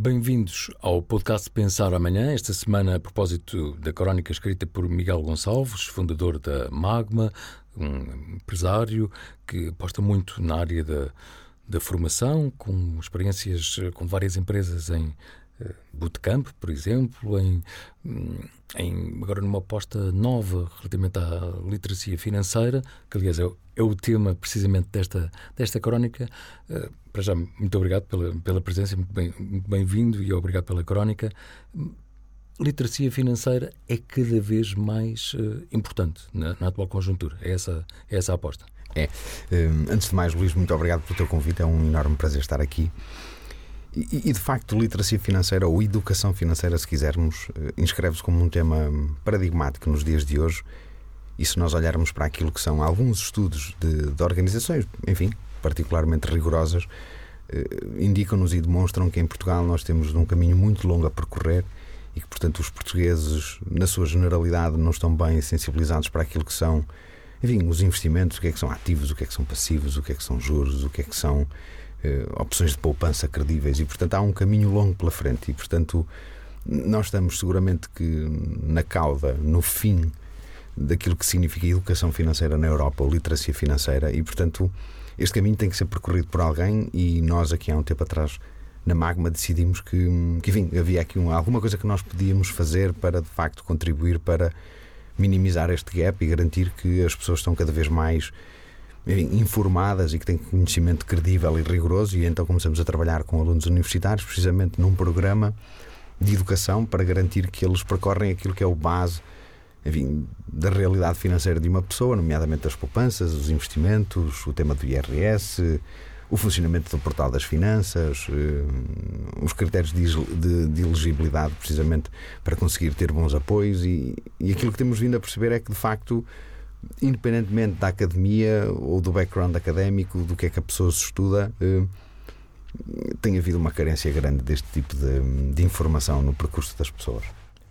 Bem-vindos ao podcast Pensar Amanhã, esta semana a propósito da crónica escrita por Miguel Gonçalves, fundador da Magma, um empresário que aposta muito na área da, da formação, com experiências com várias empresas em bootcamp, por exemplo, em, em, agora numa aposta nova relativamente à literacia financeira, que aliás é, é o tema precisamente desta, desta crónica. Uh, para já, muito obrigado pela, pela presença, muito bem-vindo bem e obrigado pela crónica. Literacia financeira é cada vez mais uh, importante na, na, atual conjuntura. É essa, é essa a aposta. É. Um, antes de mais, Luís, muito obrigado pelo teu convite. É um enorme prazer estar aqui. E, e de facto, literacia financeira ou educação financeira, se quisermos, uh, inscreve-se como um tema paradigmático nos dias de hoje. E se nós olharmos para aquilo que são alguns estudos de, de organizações, enfim, particularmente rigorosas, eh, indicam-nos e demonstram que em Portugal nós temos um caminho muito longo a percorrer e que, portanto, os portugueses, na sua generalidade, não estão bem sensibilizados para aquilo que são, enfim, os investimentos, o que é que são ativos, o que é que são passivos, o que é que são juros, o que é que são eh, opções de poupança credíveis e, portanto, há um caminho longo pela frente e, portanto, nós estamos seguramente que na cauda, no fim daquilo que significa educação financeira na Europa ou literacia financeira e, portanto, este caminho tem que ser percorrido por alguém e nós aqui há um tempo atrás na Magma decidimos que, que enfim, havia aqui um, alguma coisa que nós podíamos fazer para de facto contribuir para minimizar este gap e garantir que as pessoas estão cada vez mais informadas e que têm conhecimento credível e rigoroso e então começamos a trabalhar com alunos universitários precisamente num programa de educação para garantir que eles percorrem aquilo que é o base enfim, da realidade financeira de uma pessoa, nomeadamente as poupanças, os investimentos, o tema do IRS, o funcionamento do portal das finanças, eh, os critérios de, de, de, elegibilidade, precisamente para conseguir ter bons apoios. E, e aquilo que temos vindo a perceber é que, de facto, independentemente da academia ou do background académico, do que é que a pessoa se estuda, eh, tem havido uma carência grande deste tipo de, de informação no percurso das pessoas.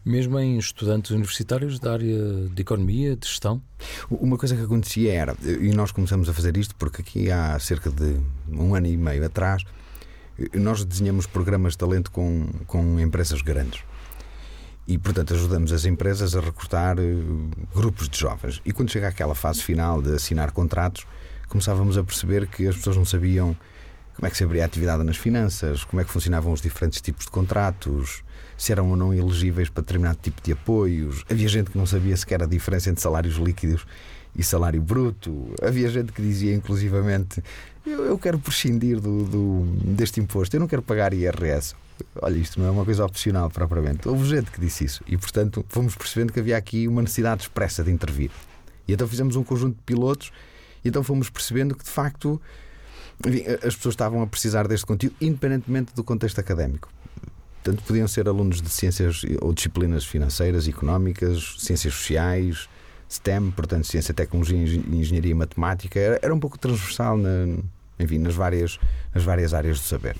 Mesmo em estudantes universitários da área de economia, de gestão? Uma coisa que acontecia era, e nós começamos a fazer isto porque aqui há cerca de um ano e meio atrás, nós desenhamos programas de talento com, com empresas grandes. E, portanto, ajudamos as empresas a recrutar eh, grupos de jovens. E quando chega aquela fase final de assinar contratos, começávamos a perceber que as pessoas não sabiam como é que se abria a atividade nas finanças, como é que funcionavam os diferentes tipos de contratos, se eram ou não elegíveis para determinado tipo de apoios. Havia gente que não sabia sequer a diferença entre salários líquidos e salário bruto. Havia gente que dizia, inclusivamente, eu, eu quero prescindir do, do, deste imposto, eu não quero pagar IRS. Olha, isto não é uma coisa opcional propriamente. Houve gente que disse isso e, portanto, fomos percebendo que havia aqui uma necessidade expressa de intervir. E então fizemos um conjunto de pilotos e então fomos percebendo que, de facto, enfim, as pessoas estavam a precisar deste conteúdo, independentemente do contexto académico. Portanto, podiam ser alunos de ciências ou disciplinas financeiras, económicas, ciências sociais, STEM, portanto, ciência, tecnologia, engenharia e matemática. Era, era um pouco transversal na, enfim, nas, várias, nas várias áreas do saber.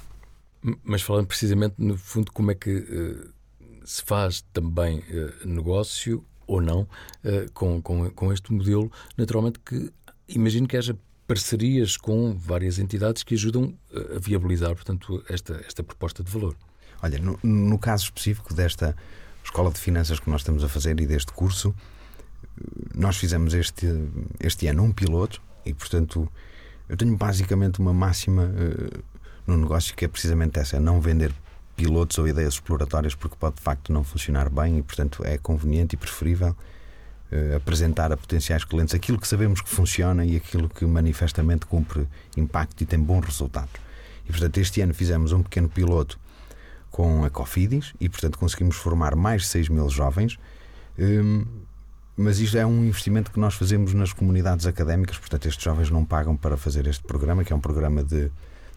Mas falando precisamente, no fundo, como é que uh, se faz também uh, negócio ou não uh, com, com, com este modelo, naturalmente que imagino que haja parcerias com várias entidades que ajudam a viabilizar, portanto, esta, esta proposta de valor. Olha, no, no caso específico desta escola de finanças que nós estamos a fazer e deste curso, nós fizemos este, este ano um piloto e, portanto, eu tenho basicamente uma máxima uh, no negócio que é precisamente essa: é não vender pilotos ou ideias exploratórias porque pode de facto não funcionar bem e, portanto, é conveniente e preferível uh, apresentar a potenciais clientes aquilo que sabemos que funciona e aquilo que manifestamente cumpre impacto e tem bons resultados. E, portanto, este ano fizemos um pequeno piloto com a Cofidis e, portanto, conseguimos formar mais de 6 mil jovens. Um, mas isto é um investimento que nós fazemos nas comunidades académicas, portanto, estes jovens não pagam para fazer este programa, que é um programa de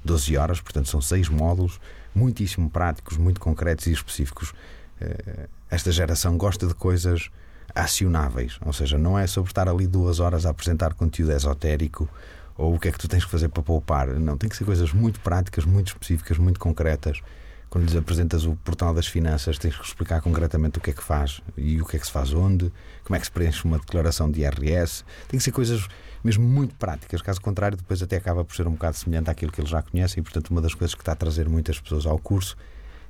12 horas, portanto, são seis módulos, muitíssimo práticos, muito concretos e específicos. Eh, esta geração gosta de coisas acionáveis, ou seja, não é sobre estar ali duas horas a apresentar conteúdo esotérico ou o que é que tu tens que fazer para poupar. Não, tem que ser coisas muito práticas, muito específicas, muito concretas. Quando lhes apresentas o portal das finanças, tens que explicar concretamente o que é que faz e o que é que se faz onde, como é que se preenche uma declaração de IRS. Tem que ser coisas mesmo muito práticas, caso contrário, depois até acaba por ser um bocado semelhante àquilo que eles já conhecem. E, portanto, uma das coisas que está a trazer muitas pessoas ao curso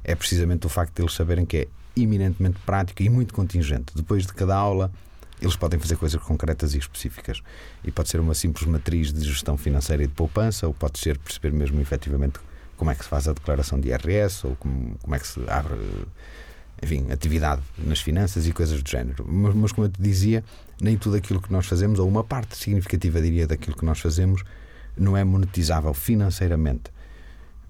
é precisamente o facto de eles saberem que é eminentemente prático e muito contingente. Depois de cada aula, eles podem fazer coisas concretas e específicas. E pode ser uma simples matriz de gestão financeira e de poupança, ou pode ser perceber mesmo efetivamente como é que se faz a declaração de IRS, ou como, como é que se abre, enfim, atividade nas finanças e coisas do género. Mas, mas, como eu te dizia, nem tudo aquilo que nós fazemos, ou uma parte significativa, diria, daquilo que nós fazemos, não é monetizável financeiramente.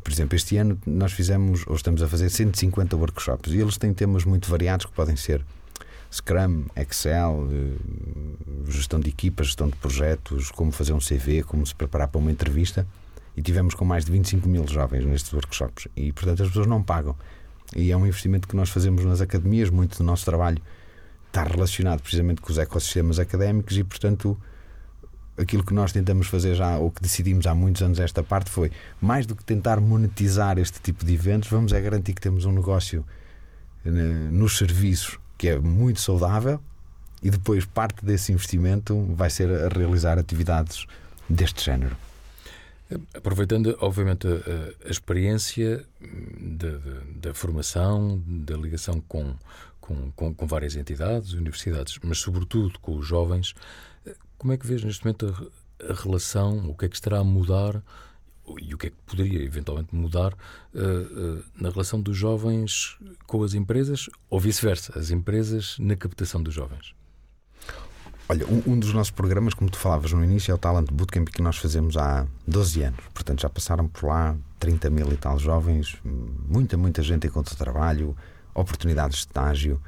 Por exemplo, este ano nós fizemos, ou estamos a fazer 150 workshops, e eles têm temas muito variados que podem ser Scrum, Excel, eh, gestão de equipas, gestão de projetos, como fazer um CV, como se preparar para uma entrevista. E tivemos com mais de 25 mil jovens nestes workshops. E, portanto, as pessoas não pagam. E é um investimento que nós fazemos nas academias. Muito do nosso trabalho está relacionado precisamente com os ecossistemas académicos e, portanto, aquilo que nós tentamos fazer já, ou que decidimos há muitos anos esta parte, foi mais do que tentar monetizar este tipo de eventos, vamos é garantir que temos um negócio eh, nos serviços que é muito saudável e depois parte desse investimento vai ser a realizar atividades deste género. Aproveitando, obviamente, a, a experiência da formação, da ligação com, com, com, com, várias entidades, universidades, mas sobretudo com os jovens, como é que vês neste momento a, a relação, o que é que estará a mudar e o que é que poderia eventualmente mudar uh, uh, na relação dos jovens com as empresas ou vice-versa, as empresas na captação dos jovens? Olha, um, dos nossos programas, como tu falavas no início, é o Talent Bootcamp que nós fazemos há 12 anos. Portanto, já passaram por lá 30 mil e tal jovens, muita, muita gente encontra trabalho, oportunidades de estágio.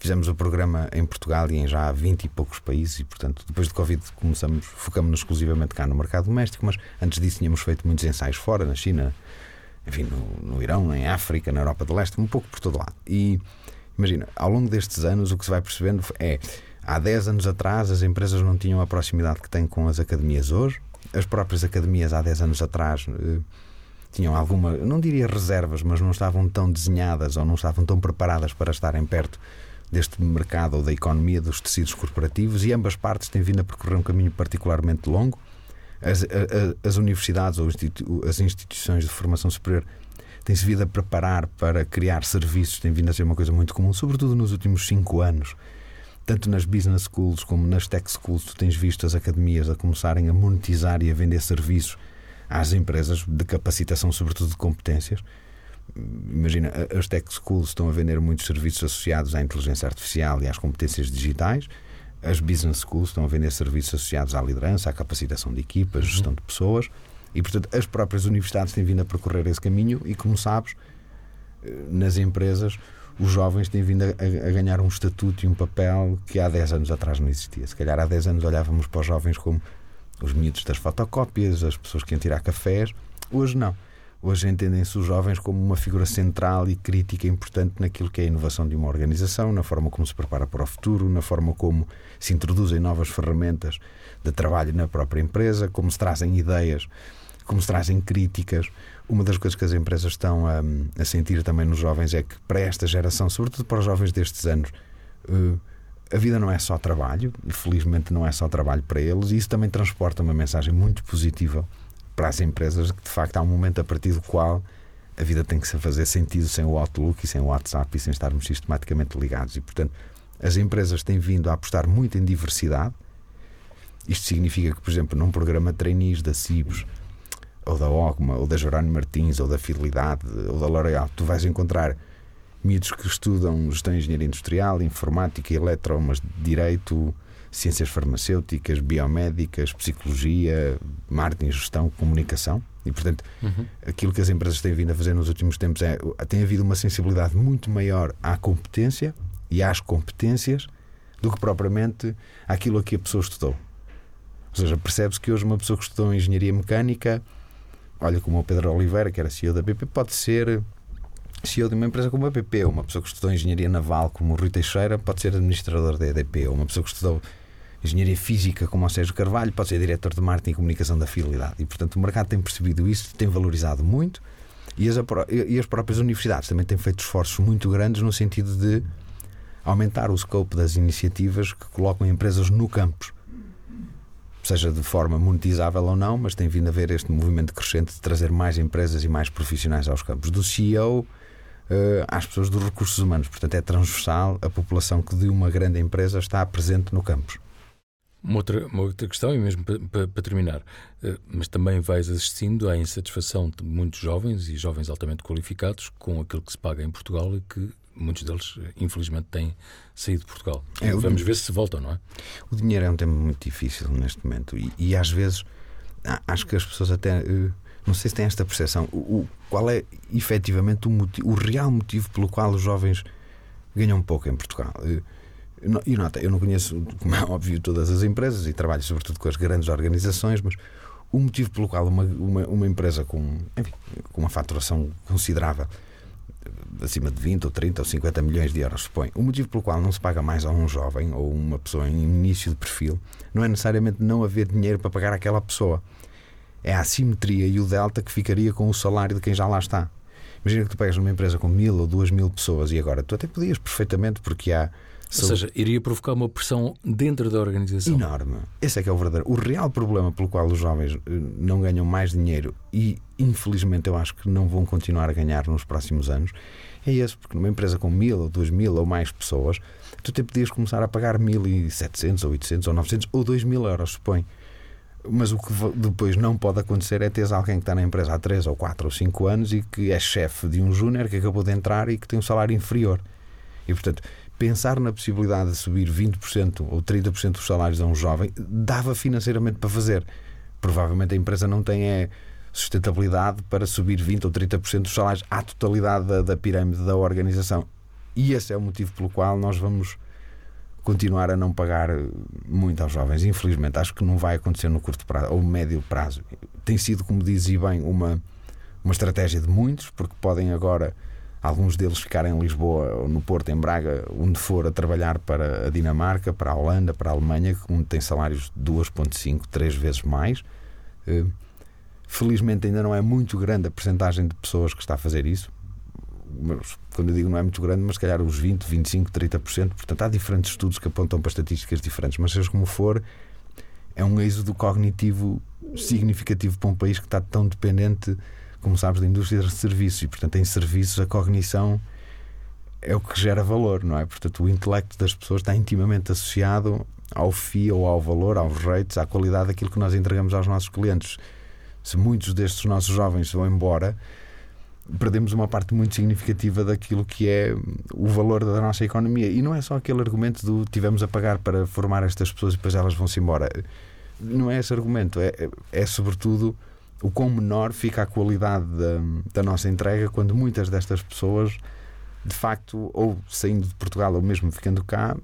Fizemos o programa em Portugal e em já 20 e poucos países e, portanto, depois de Covid começamos, focamos-nos exclusivamente cá no mercado doméstico, mas antes disso tínhamos feito muitos ensaios fora, na China, enfim, no, no Irão, em África, na Europa do Leste, um pouco por todo lado. E imagina, ao longo destes anos o que se vai percebendo é há 10 anos atrás as empresas não tinham a proximidade que têm com as academias hoje. As próprias academias há 10 anos atrás eh, tinham alguma, não diria reservas, mas não estavam tão desenhadas ou não estavam tão preparadas para estarem perto deste mercado ou da economia dos tecidos corporativos e ambas partes têm vindo a percorrer um caminho particularmente longo. As, a, as universidades ou as instituições de formação superior têm-se vindo a preparar para criar serviços, tem vindo a ser uma coisa muito comum, sobretudo nos últimos cinco anos. Tanto nas business schools como nas tech schools, tu tens visto as academias a começarem a monetizar e a vender serviços às empresas de capacitação, sobretudo de competências imagina, as tech schools estão a vender muitos serviços associados à inteligência artificial e às competências digitais. As business schools estão a vender serviços associados à liderança, à capacitação de equipas, à gestão de pessoas. E, portanto, as próprias universidades têm vindo a percorrer esse caminho e, como sabes, eh, nas empresas, os jovens têm vindo a, a, ganhar um estatuto e um papel que há 10 anos atrás não existia. Se calhar há 10 anos olhávamos para os jovens como os miúdos das fotocópias, as pessoas que iam tirar cafés. Hoje não. Hoje entendem-se os jovens como uma figura central e crítica importante naquilo que é a inovação de uma organização, na forma como se prepara para o futuro, na forma como se introduzem novas ferramentas de trabalho na própria empresa, como se trazem ideias, como se trazem críticas. Uma das coisas que as empresas estão a, a sentir também nos jovens é que, para esta geração, sobretudo para os jovens destes anos, uh, a vida não é só trabalho, felizmente não é só trabalho para eles, e isso também transporta uma mensagem muito positiva para as empresas que de facto há um momento a partir do qual a vida tem que se fazer sentido sem o Outlook e sem o WhatsApp e sem estarmos sistematicamente ligados. E, portanto, as empresas têm vindo a apostar muito em diversidade. Isto significa que, por exemplo, num programa de trainees da CIBS, ou da OGMA, ou da Jerónimo Martins, ou da Fidelidade, ou da L'Oréal, tu vais encontrar miúdos que estudam gestão de engenharia industrial, informática, eletro, mas direito, ciências farmacêuticas, biomédicas, psicologia, marketing, gestão, comunicação. E, portanto, uhum. aquilo que as empresas têm vindo a fazer nos últimos tempos é tem havido uma sensibilidade muito maior à competência e às competências do que propriamente àquilo a que a pessoa estudou. Ou seja, percebe-se que hoje uma pessoa que estudou engenharia mecânica, olha como o Pedro Oliveira, que era CEO da BP, pode ser CEO de uma empresa como a BP, uma pessoa que estudou engenharia naval como o Rui Teixeira, pode ser administrador da EDP, ou uma pessoa que estudou engenharia física, como o Sérgio Carvalho, pode ser diretor de marketing e comunicação da Fidelidade. E, portanto, o mercado tem percebido isso, tem valorizado muito e as, e as próprias universidades também têm feito esforços muito grandes no sentido de aumentar o scope das iniciativas que colocam empresas no campus. Seja de forma monetizável ou não, mas tem vindo a haver este movimento crescente de trazer mais empresas e mais profissionais aos campos. Do CEO uh, às pessoas dos recursos humanos. Portanto, é transversal a população que de uma grande empresa está presente no campus. Uma outra, uma outra questão, e mesmo para, para, terminar, uh, mas também vais assistindo à insatisfação de muitos jovens e jovens altamente qualificados com aquilo que se paga em Portugal e que muitos deles, infelizmente, têm saído de Portugal. É, Vamos ver se voltam, não é? O dinheiro é um tema muito difícil neste momento e, e às vezes acho que as pessoas até. Uh, não sei se têm esta percepção. O, qual é efetivamente o, motivo, o real motivo pelo qual os jovens ganham pouco em Portugal? Uh, e nota, eu não conheço, como é óbvio, todas as empresas e trabalho sobretudo com as grandes organizações, mas o motivo pelo qual uma, uma, uma empresa com, enfim, com uma faturação considerável acima de 20 ou 30 ou 50 milhões de euros, supõe. O motivo pelo qual não se paga mais a um jovem ou uma pessoa em início de perfil não é necessariamente não haver dinheiro para pagar aquela pessoa. É a assimetria e o delta que ficaria com o salário de quem já lá está. Imagina que tu pegas numa empresa com mil ou duas mil pessoas e agora tu até podias perfeitamente, porque há ou seja, iria provocar uma pressão dentro da organização. Enorme. Esse é que é o verdadeiro. O real problema pelo qual os jovens eh, não ganham mais dinheiro e, infelizmente, eu acho que não vão continuar a ganhar nos próximos anos é esse, porque numa empresa com mil ou duas mil ou mais pessoas, tu até podias começar a pagar mil e setecentos ou oitocentos ou novecentos ou dois mil euros, supõe. Mas o que depois não pode acontecer é teres alguém que está na empresa há 3 ou 4 ou 5 anos e que é chefe de um júnior que acabou de entrar e que tem um salário inferior. E, portanto, pensar na possibilidade de subir 20% ou 30% dos salários a um jovem dava financeiramente para fazer. Provavelmente a empresa não tem é, sustentabilidade para subir 20% ou 30% dos salários à totalidade da, da pirâmide da organização. E esse é o motivo pelo qual nós vamos continuar a não pagar muito aos jovens. Infelizmente, acho que não vai acontecer no curto prazo ou médio prazo. Tem sido, como dizia bem, uma, uma estratégia de muitos, porque podem agora alguns deles ficar em Lisboa no Porto, em Braga, onde for a trabalhar para a Dinamarca, para a Holanda, para a Alemanha, onde tem salários 2,5, 3 vezes mais. Eh, felizmente ainda não é muito grande a percentagem de pessoas que está a fazer isso. Mas, quando eu digo não é muito grande, mas se calhar os 20, 25, 30%. Portanto, há diferentes estudos que apontam para estatísticas diferentes, mas seja como for, é um êxodo cognitivo significativo para um país que está tão dependente como sabes, da indústria de serviços e, portanto, em serviços a cognição é o que gera valor, não é? Portanto, o intelecto das pessoas está intimamente associado ao FII ou ao valor, aos rates, à qualidade daquilo que nós entregamos aos nossos clientes. Se muitos destes nossos jovens vão embora, perdemos uma parte muito significativa daquilo que é o valor da nossa economia. E não é só aquele argumento do tivemos a pagar para formar estas pessoas e depois elas vão-se embora. Não é esse argumento, é, é, é sobretudo o quão menor fica a qualidade da, da nossa entrega quando muitas destas pessoas, de facto, ou saindo de Portugal ou mesmo ficando cá,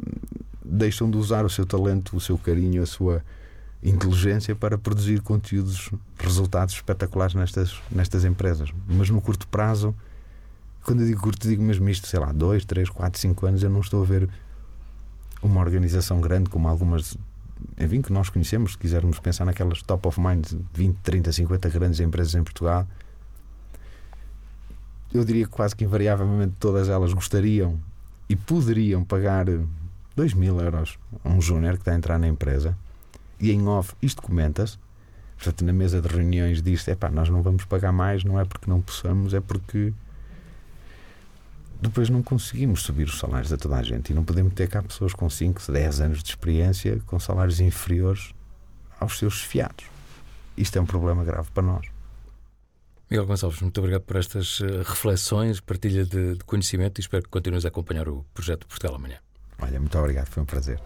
deixam de usar o seu talento, o seu carinho, a sua inteligência para produzir conteúdos, resultados espetaculares nestas, nestas empresas. Mas no curto prazo, quando eu digo curto, digo mesmo isto, sei lá, 2, 3, 4, 5 anos, eu não estou a ver uma organização grande como algumas enfim, que nós conhecemos, se quisermos pensar naquelas top of mind, 20, 30, 50 grandes empresas em Portugal, eu diria que quase que invariavelmente todas elas gostariam e poderiam pagar 2 mil euros a um júnior que está a entrar na empresa e em off isto comenta-se. Portanto, na mesa de reuniões diz-se: é pá, nós não vamos pagar mais, não é porque não possamos, é porque depois não conseguimos subir os salários a toda a gente e não podemos ter cá pessoas com 5, 10 anos de experiência com salários inferiores aos seus fiados. Isto é um problema grave para nós. Miguel Gonçalves, muito obrigado por estas eh, reflexões, partilha de, de conhecimento e espero que continues a acompanhar o projeto Portugal Amanhã. Olha, muito obrigado, foi um prazer.